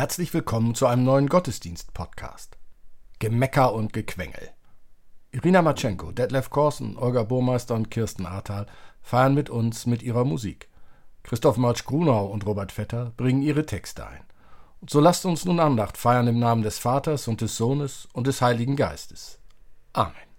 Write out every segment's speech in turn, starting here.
Herzlich willkommen zu einem neuen Gottesdienst-Podcast. Gemecker und Gequengel. Irina Matschenko, Detlef Korsen, Olga Burmeister und Kirsten Ahrtal feiern mit uns mit ihrer Musik. Christoph Marsch Grunau und Robert Vetter bringen ihre Texte ein. Und so lasst uns nun Andacht feiern im Namen des Vaters und des Sohnes und des Heiligen Geistes. Amen.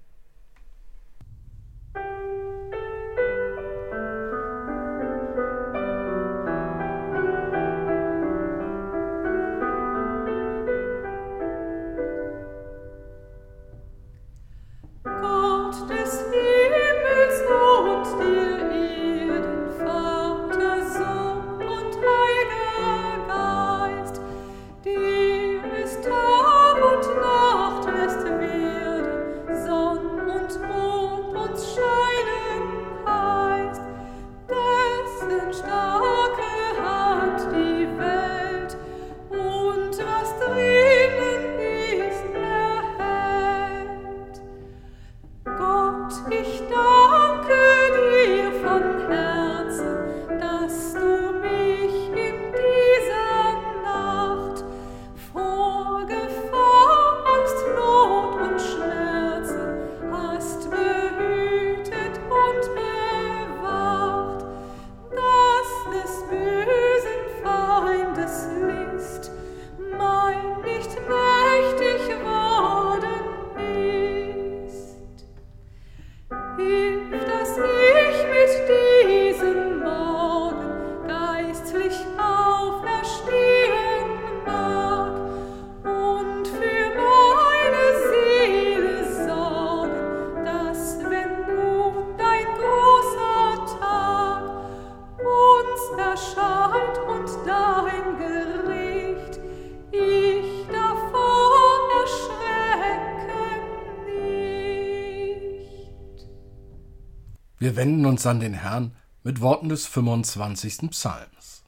Wenden uns an den Herrn mit Worten des 25. Psalms.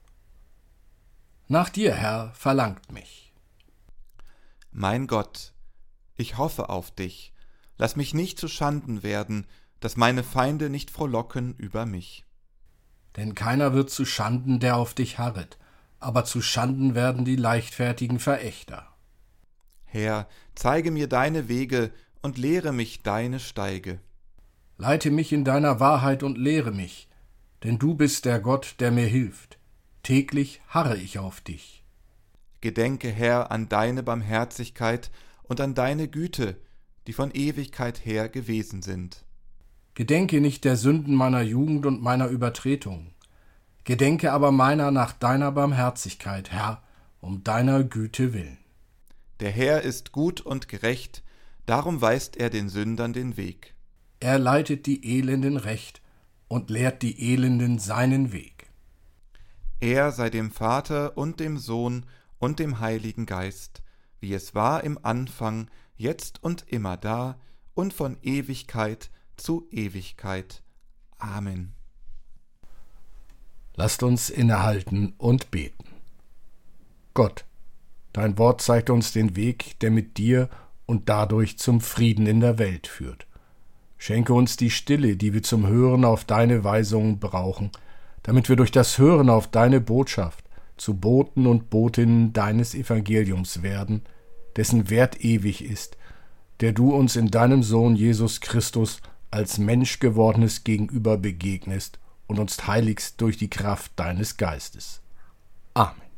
Nach dir, Herr, verlangt mich. Mein Gott, ich hoffe auf dich, lass mich nicht zu Schanden werden, dass meine Feinde nicht frohlocken über mich. Denn keiner wird zu Schanden, der auf dich harret, aber zu Schanden werden die leichtfertigen Verächter. Herr, zeige mir deine Wege und lehre mich deine Steige. Leite mich in deiner Wahrheit und lehre mich, denn du bist der Gott, der mir hilft. Täglich harre ich auf dich. Gedenke, Herr, an deine Barmherzigkeit und an deine Güte, die von Ewigkeit her gewesen sind. Gedenke nicht der Sünden meiner Jugend und meiner Übertretungen. Gedenke aber meiner nach deiner Barmherzigkeit, Herr, um deiner Güte willen. Der Herr ist gut und gerecht, darum weist er den Sündern den Weg. Er leitet die Elenden recht und lehrt die Elenden seinen Weg. Er sei dem Vater und dem Sohn und dem Heiligen Geist, wie es war im Anfang, jetzt und immer da und von Ewigkeit zu Ewigkeit. Amen. Lasst uns innehalten und beten. Gott, dein Wort zeigt uns den Weg, der mit dir und dadurch zum Frieden in der Welt führt. Schenke uns die Stille, die wir zum Hören auf deine Weisungen brauchen, damit wir durch das Hören auf deine Botschaft zu Boten und Botinnen deines Evangeliums werden, dessen Wert ewig ist, der du uns in deinem Sohn Jesus Christus als Mensch gewordenes Gegenüber begegnest und uns heiligst durch die Kraft deines Geistes. Amen.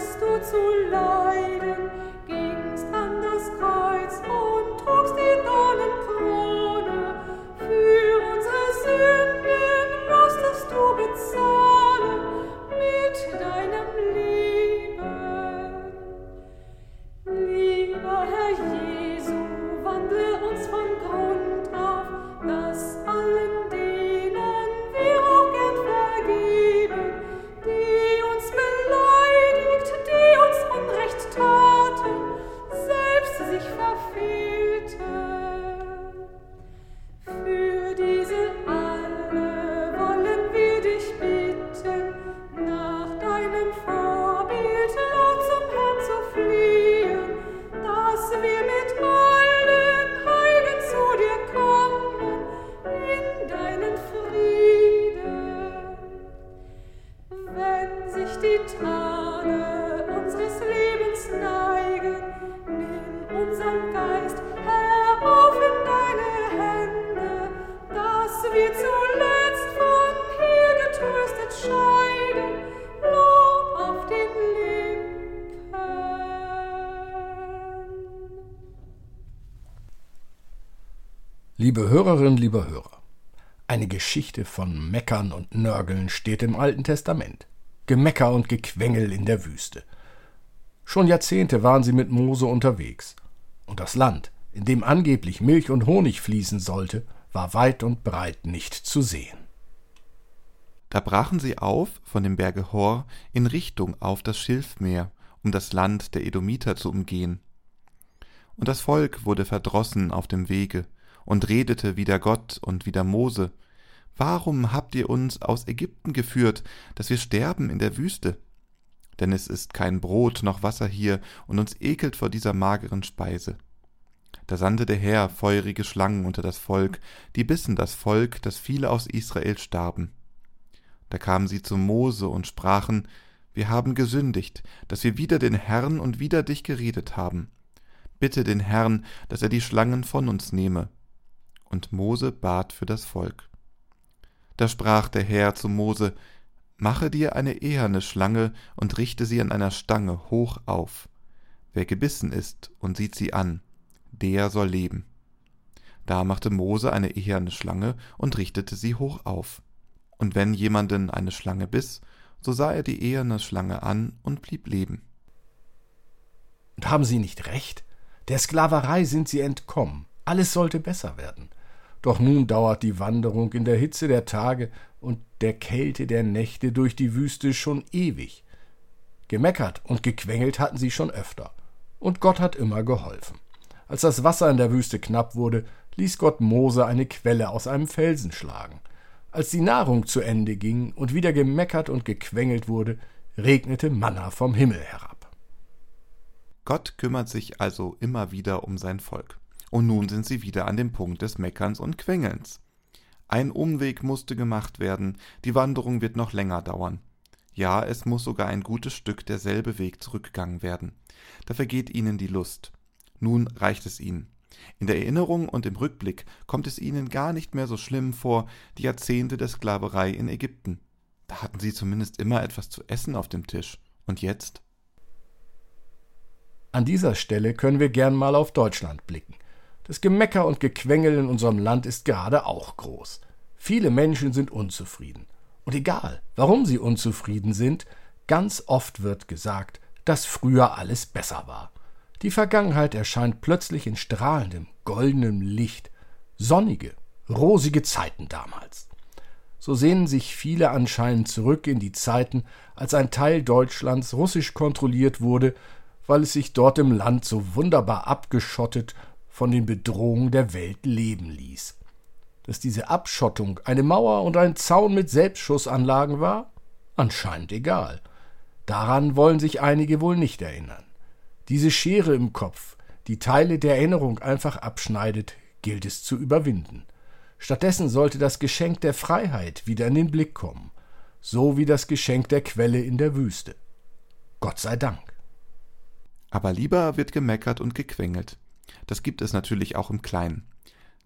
Uns von Grund auf, Liebe Hörerinnen, liebe Hörer, eine Geschichte von Meckern und Nörgeln steht im Alten Testament. Gemecker und Gequengel in der Wüste. Schon Jahrzehnte waren sie mit Mose unterwegs. Und das Land, in dem angeblich Milch und Honig fließen sollte, war weit und breit nicht zu sehen. Da brachen sie auf von dem Berge Hor in Richtung auf das Schilfmeer, um das Land der Edomiter zu umgehen. Und das Volk wurde verdrossen auf dem Wege, und redete wider Gott und wider Mose, Warum habt ihr uns aus Ägypten geführt, dass wir sterben in der Wüste? Denn es ist kein Brot noch Wasser hier, und uns ekelt vor dieser mageren Speise. Da sandte der Herr feurige Schlangen unter das Volk, die bissen das Volk, dass viele aus Israel starben. Da kamen sie zu Mose und sprachen, Wir haben gesündigt, dass wir wider den Herrn und wider dich geredet haben. Bitte den Herrn, dass er die Schlangen von uns nehme und Mose bat für das Volk. Da sprach der Herr zu Mose, Mache dir eine eherne Schlange und richte sie an einer Stange hoch auf. Wer gebissen ist und sieht sie an, der soll leben. Da machte Mose eine eherne Schlange und richtete sie hoch auf. Und wenn jemanden eine Schlange biss, so sah er die eherne Schlange an und blieb leben. Und haben sie nicht recht? Der Sklaverei sind sie entkommen. Alles sollte besser werden. Doch nun dauert die Wanderung in der Hitze der Tage und der Kälte der Nächte durch die Wüste schon ewig. Gemeckert und gequengelt hatten sie schon öfter. Und Gott hat immer geholfen. Als das Wasser in der Wüste knapp wurde, ließ Gott Mose eine Quelle aus einem Felsen schlagen. Als die Nahrung zu Ende ging und wieder gemeckert und gequengelt wurde, regnete Manna vom Himmel herab. Gott kümmert sich also immer wieder um sein Volk. Und nun sind sie wieder an dem Punkt des Meckerns und Quengelns. Ein Umweg musste gemacht werden, die Wanderung wird noch länger dauern. Ja, es muss sogar ein gutes Stück derselbe Weg zurückgegangen werden. Da vergeht ihnen die Lust. Nun reicht es ihnen. In der Erinnerung und im Rückblick kommt es ihnen gar nicht mehr so schlimm vor, die Jahrzehnte der Sklaverei in Ägypten. Da hatten sie zumindest immer etwas zu essen auf dem Tisch. Und jetzt? An dieser Stelle können wir gern mal auf Deutschland blicken. Das Gemecker und Gequengel in unserem Land ist gerade auch groß. Viele Menschen sind unzufrieden. Und egal, warum sie unzufrieden sind, ganz oft wird gesagt, dass früher alles besser war. Die Vergangenheit erscheint plötzlich in strahlendem, goldenem Licht. Sonnige, rosige Zeiten damals. So sehnen sich viele anscheinend zurück in die Zeiten, als ein Teil Deutschlands russisch kontrolliert wurde, weil es sich dort im Land so wunderbar abgeschottet von den Bedrohungen der Welt leben ließ. Dass diese Abschottung eine Mauer und ein Zaun mit Selbstschussanlagen war? Anscheinend egal. Daran wollen sich einige wohl nicht erinnern. Diese Schere im Kopf, die Teile der Erinnerung einfach abschneidet, gilt es zu überwinden. Stattdessen sollte das Geschenk der Freiheit wieder in den Blick kommen, so wie das Geschenk der Quelle in der Wüste. Gott sei Dank. Aber lieber wird gemeckert und gequengelt. Das gibt es natürlich auch im Kleinen.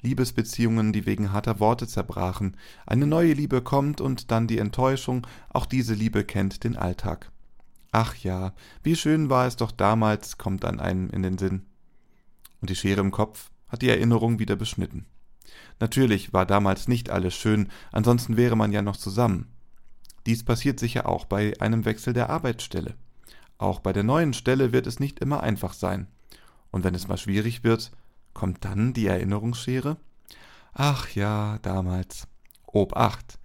Liebesbeziehungen, die wegen harter Worte zerbrachen, eine neue Liebe kommt und dann die Enttäuschung, auch diese Liebe kennt den Alltag. Ach ja, wie schön war es doch damals, kommt an einem in den Sinn. Und die Schere im Kopf hat die Erinnerung wieder beschnitten. Natürlich war damals nicht alles schön, ansonsten wäre man ja noch zusammen. Dies passiert sicher auch bei einem Wechsel der Arbeitsstelle. Auch bei der neuen Stelle wird es nicht immer einfach sein. Und wenn es mal schwierig wird, kommt dann die Erinnerungsschere? Ach ja, damals. Obacht.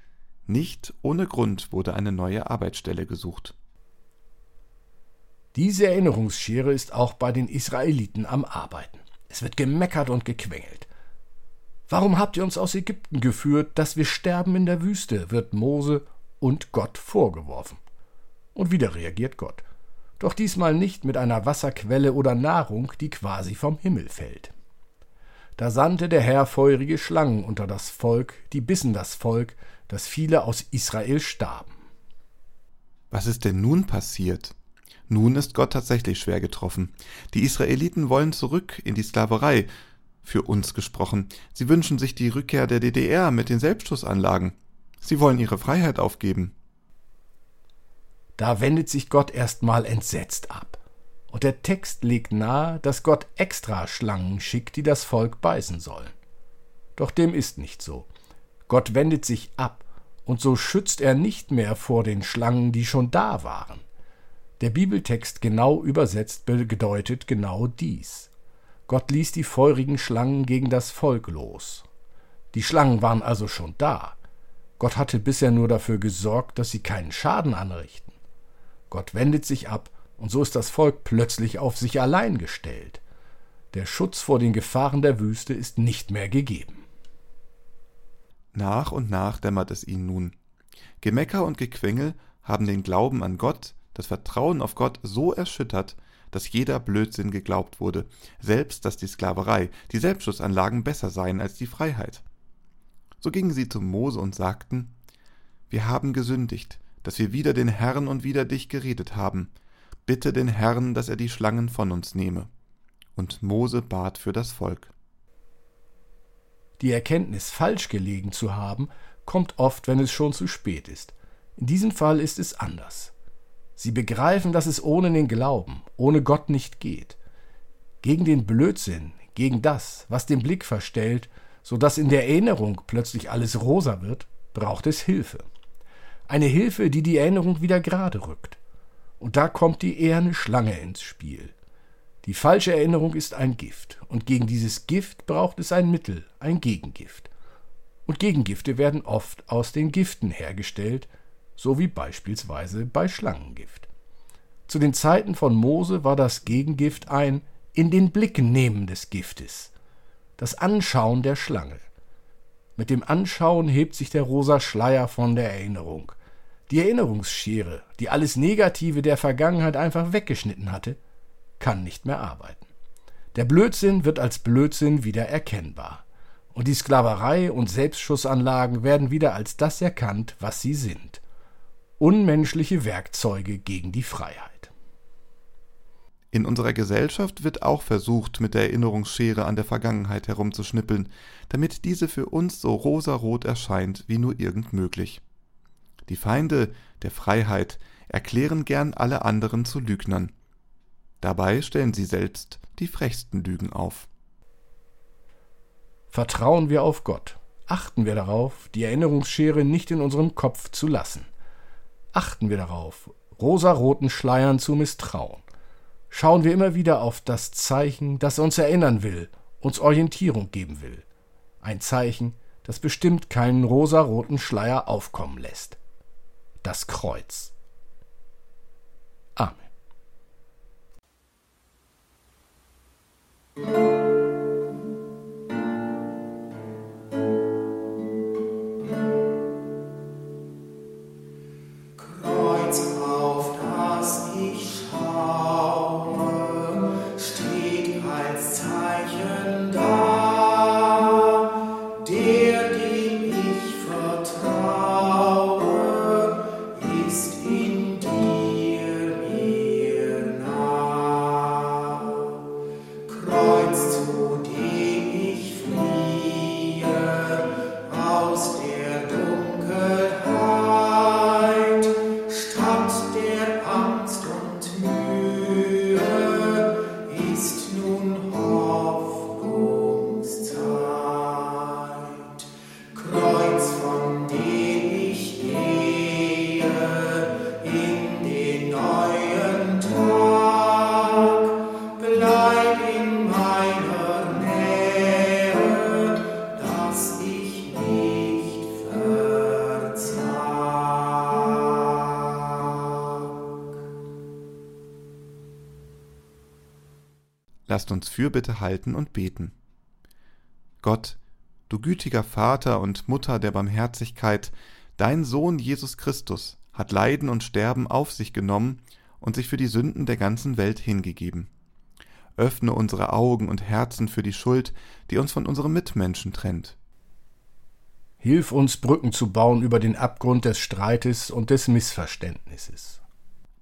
Nicht ohne Grund wurde eine neue Arbeitsstelle gesucht. Diese Erinnerungsschere ist auch bei den Israeliten am Arbeiten. Es wird gemeckert und gequengelt. Warum habt ihr uns aus Ägypten geführt, dass wir sterben in der Wüste? wird Mose und Gott vorgeworfen. Und wieder reagiert Gott doch diesmal nicht mit einer Wasserquelle oder Nahrung, die quasi vom Himmel fällt. Da sandte der Herr feurige Schlangen unter das Volk, die bissen das Volk, dass viele aus Israel starben. Was ist denn nun passiert? Nun ist Gott tatsächlich schwer getroffen. Die Israeliten wollen zurück in die Sklaverei. Für uns gesprochen. Sie wünschen sich die Rückkehr der DDR mit den Selbstschussanlagen. Sie wollen ihre Freiheit aufgeben. Da wendet sich Gott erstmal entsetzt ab. Und der Text legt nahe, dass Gott extra Schlangen schickt, die das Volk beißen sollen. Doch dem ist nicht so. Gott wendet sich ab, und so schützt er nicht mehr vor den Schlangen, die schon da waren. Der Bibeltext genau übersetzt bedeutet genau dies. Gott ließ die feurigen Schlangen gegen das Volk los. Die Schlangen waren also schon da. Gott hatte bisher nur dafür gesorgt, dass sie keinen Schaden anrichten. Gott wendet sich ab, und so ist das Volk plötzlich auf sich allein gestellt. Der Schutz vor den Gefahren der Wüste ist nicht mehr gegeben. Nach und nach dämmert es ihnen nun. Gemecker und Gequengel haben den Glauben an Gott, das Vertrauen auf Gott so erschüttert, dass jeder Blödsinn geglaubt wurde, selbst dass die Sklaverei, die Selbstschussanlagen besser seien als die Freiheit. So gingen sie zu Mose und sagten, Wir haben gesündigt, dass wir wider den Herrn und wider dich geredet haben. Bitte den Herrn, dass er die Schlangen von uns nehme. Und Mose bat für das Volk. Die Erkenntnis, falsch gelegen zu haben, kommt oft, wenn es schon zu spät ist. In diesem Fall ist es anders. Sie begreifen, dass es ohne den Glauben, ohne Gott nicht geht. Gegen den Blödsinn, gegen das, was den Blick verstellt, so dass in der Erinnerung plötzlich alles rosa wird, braucht es Hilfe. Eine Hilfe, die die Erinnerung wieder gerade rückt. Und da kommt die eherne Schlange ins Spiel. Die falsche Erinnerung ist ein Gift, und gegen dieses Gift braucht es ein Mittel, ein Gegengift. Und Gegengifte werden oft aus den Giften hergestellt, so wie beispielsweise bei Schlangengift. Zu den Zeiten von Mose war das Gegengift ein in den Blick nehmen des Giftes, das Anschauen der Schlange. Mit dem Anschauen hebt sich der rosa Schleier von der Erinnerung. Die Erinnerungsschere, die alles Negative der Vergangenheit einfach weggeschnitten hatte, kann nicht mehr arbeiten. Der Blödsinn wird als Blödsinn wieder erkennbar. Und die Sklaverei und Selbstschussanlagen werden wieder als das erkannt, was sie sind. Unmenschliche Werkzeuge gegen die Freiheit. In unserer Gesellschaft wird auch versucht, mit der Erinnerungsschere an der Vergangenheit herumzuschnippeln, damit diese für uns so rosarot erscheint wie nur irgend möglich. Die Feinde der Freiheit erklären gern alle anderen zu Lügnern. Dabei stellen sie selbst die frechsten Lügen auf. Vertrauen wir auf Gott. Achten wir darauf, die Erinnerungsschere nicht in unserem Kopf zu lassen. Achten wir darauf, rosaroten Schleiern zu misstrauen. Schauen wir immer wieder auf das Zeichen, das uns erinnern will, uns Orientierung geben will. Ein Zeichen, das bestimmt keinen rosaroten Schleier aufkommen lässt. Das Kreuz. Lasst uns Fürbitte halten und beten. Gott, du gütiger Vater und Mutter der Barmherzigkeit, dein Sohn Jesus Christus hat Leiden und Sterben auf sich genommen und sich für die Sünden der ganzen Welt hingegeben. Öffne unsere Augen und Herzen für die Schuld, die uns von unseren Mitmenschen trennt. Hilf uns, Brücken zu bauen über den Abgrund des Streites und des Missverständnisses.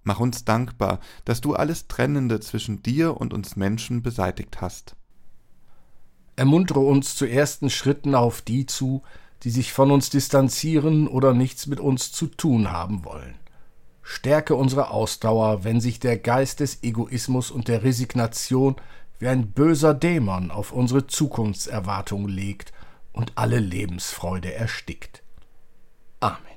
Mach uns dankbar, dass du alles Trennende zwischen dir und uns Menschen beseitigt hast. Ermuntere uns zu ersten Schritten auf die zu, die sich von uns distanzieren oder nichts mit uns zu tun haben wollen. Stärke unsere Ausdauer, wenn sich der Geist des Egoismus und der Resignation wie ein böser Dämon auf unsere Zukunftserwartung legt und alle Lebensfreude erstickt. Amen.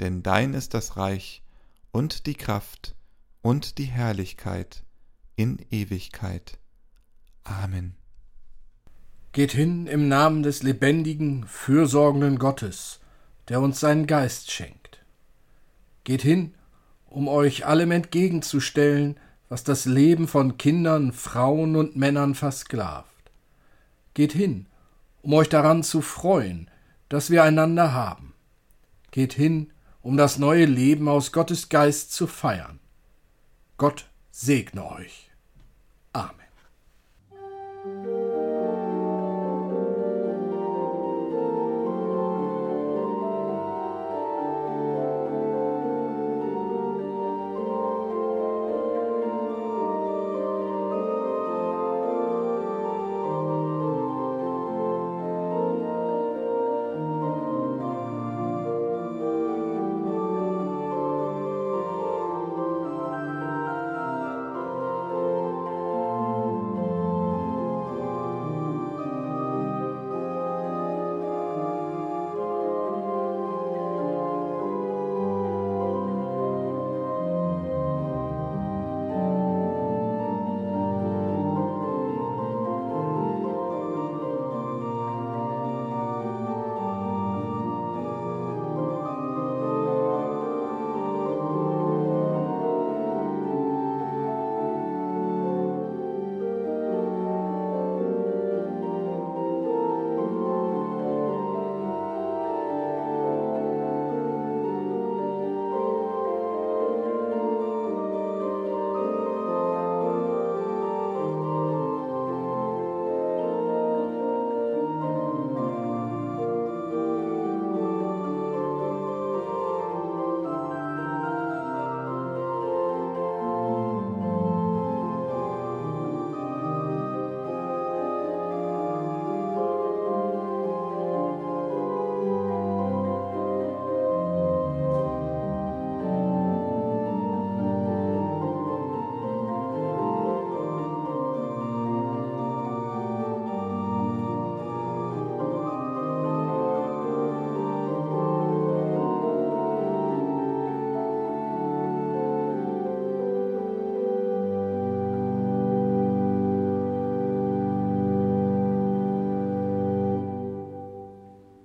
Denn dein ist das Reich und die Kraft und die Herrlichkeit in Ewigkeit. Amen. Geht hin im Namen des lebendigen, fürsorgenden Gottes, der uns seinen Geist schenkt. Geht hin, um euch allem entgegenzustellen, was das Leben von Kindern, Frauen und Männern versklavt. Geht hin, um euch daran zu freuen, dass wir einander haben. Geht hin, um das neue Leben aus Gottes Geist zu feiern. Gott segne euch.